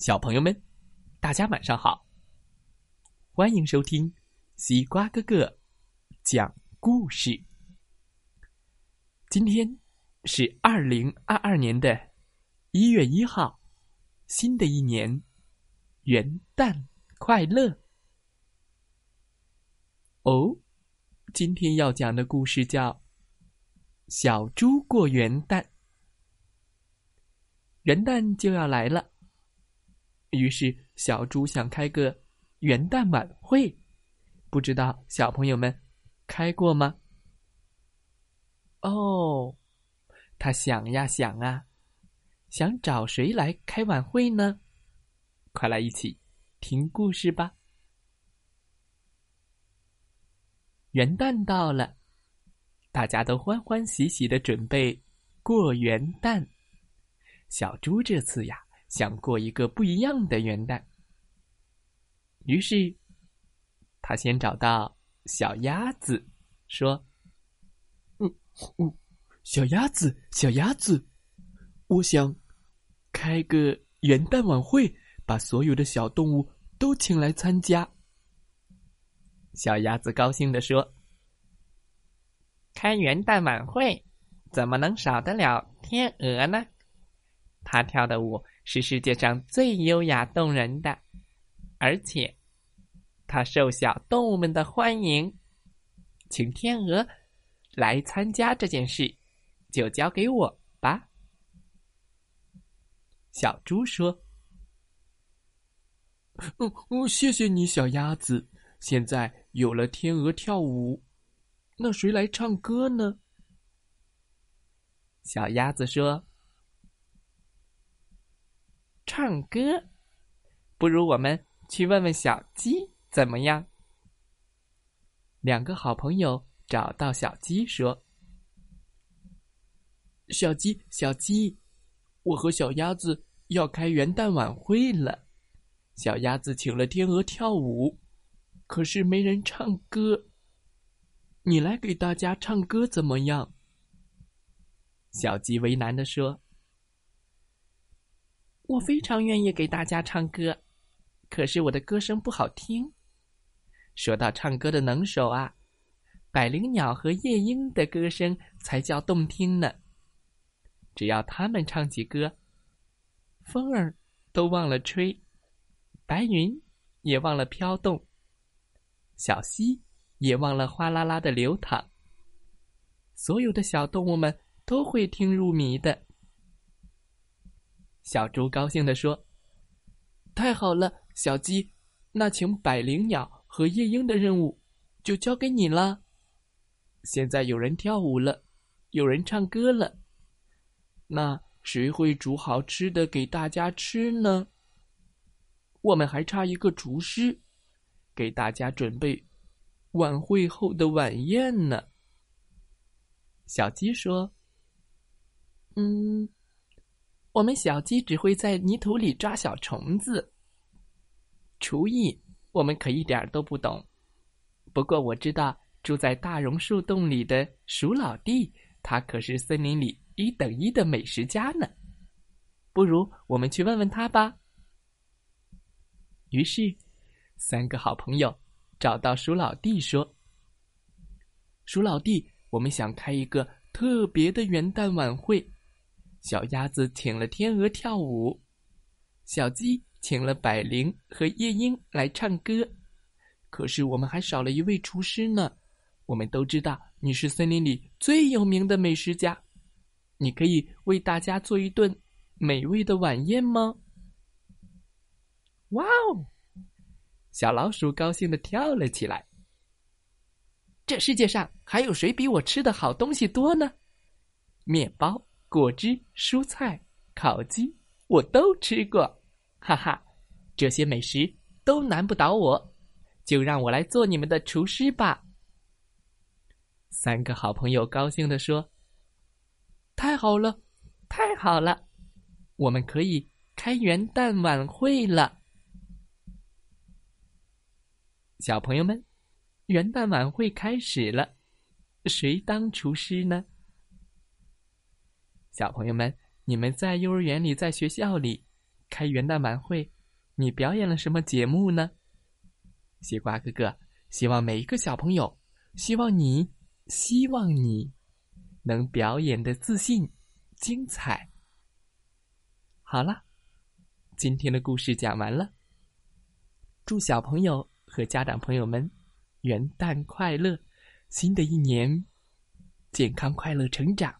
小朋友们，大家晚上好！欢迎收听西瓜哥哥讲故事。今天是二零二二年的一月一号，新的一年，元旦快乐！哦，今天要讲的故事叫《小猪过元旦》。元旦就要来了。于是，小猪想开个元旦晚会，不知道小朋友们开过吗？哦，他想呀想啊，想找谁来开晚会呢？快来一起听故事吧！元旦到了，大家都欢欢喜喜的准备过元旦。小猪这次呀。想过一个不一样的元旦，于是他先找到小鸭子，说：“嗯嗯，小鸭子，小鸭子，我想开个元旦晚会，把所有的小动物都请来参加。”小鸭子高兴的说：“开元旦晚会，怎么能少得了天鹅呢？它跳的舞。”是世界上最优雅动人的，而且，它受小动物们的欢迎。请天鹅来参加这件事，就交给我吧。小猪说：“嗯嗯，谢谢你，小鸭子。现在有了天鹅跳舞，那谁来唱歌呢？”小鸭子说。唱歌，不如我们去问问小鸡怎么样？两个好朋友找到小鸡说：“小鸡，小鸡，我和小鸭子要开元旦晚会了。小鸭子请了天鹅跳舞，可是没人唱歌。你来给大家唱歌怎么样？”小鸡为难的说。我非常愿意给大家唱歌，可是我的歌声不好听。说到唱歌的能手啊，百灵鸟和夜莺的歌声才叫动听呢。只要他们唱起歌，风儿都忘了吹，白云也忘了飘动，小溪也忘了哗啦啦的流淌。所有的小动物们都会听入迷的。小猪高兴地说：“太好了，小鸡，那请百灵鸟和夜莺的任务就交给你了。现在有人跳舞了，有人唱歌了，那谁会煮好吃的给大家吃呢？我们还差一个厨师，给大家准备晚会后的晚宴呢。”小鸡说：“嗯。”我们小鸡只会在泥土里抓小虫子，厨艺我们可一点都不懂。不过我知道住在大榕树洞里的鼠老弟，他可是森林里一等一的美食家呢。不如我们去问问他吧。于是，三个好朋友找到鼠老弟说：“鼠老弟，我们想开一个特别的元旦晚会。”小鸭子请了天鹅跳舞，小鸡请了百灵和夜莺来唱歌，可是我们还少了一位厨师呢。我们都知道你是森林里最有名的美食家，你可以为大家做一顿美味的晚宴吗？哇哦！小老鼠高兴的跳了起来。这世界上还有谁比我吃的好东西多呢？面包。果汁、蔬菜、烤鸡，我都吃过，哈哈，这些美食都难不倒我，就让我来做你们的厨师吧。三个好朋友高兴地说：“太好了，太好了，我们可以开元旦晚会了。”小朋友们，元旦晚会开始了，谁当厨师呢？小朋友们，你们在幼儿园里，在学校里，开元旦晚会，你表演了什么节目呢？西瓜哥哥希望每一个小朋友，希望你，希望你能表演的自信、精彩。好了，今天的故事讲完了。祝小朋友和家长朋友们元旦快乐！新的一年，健康快乐成长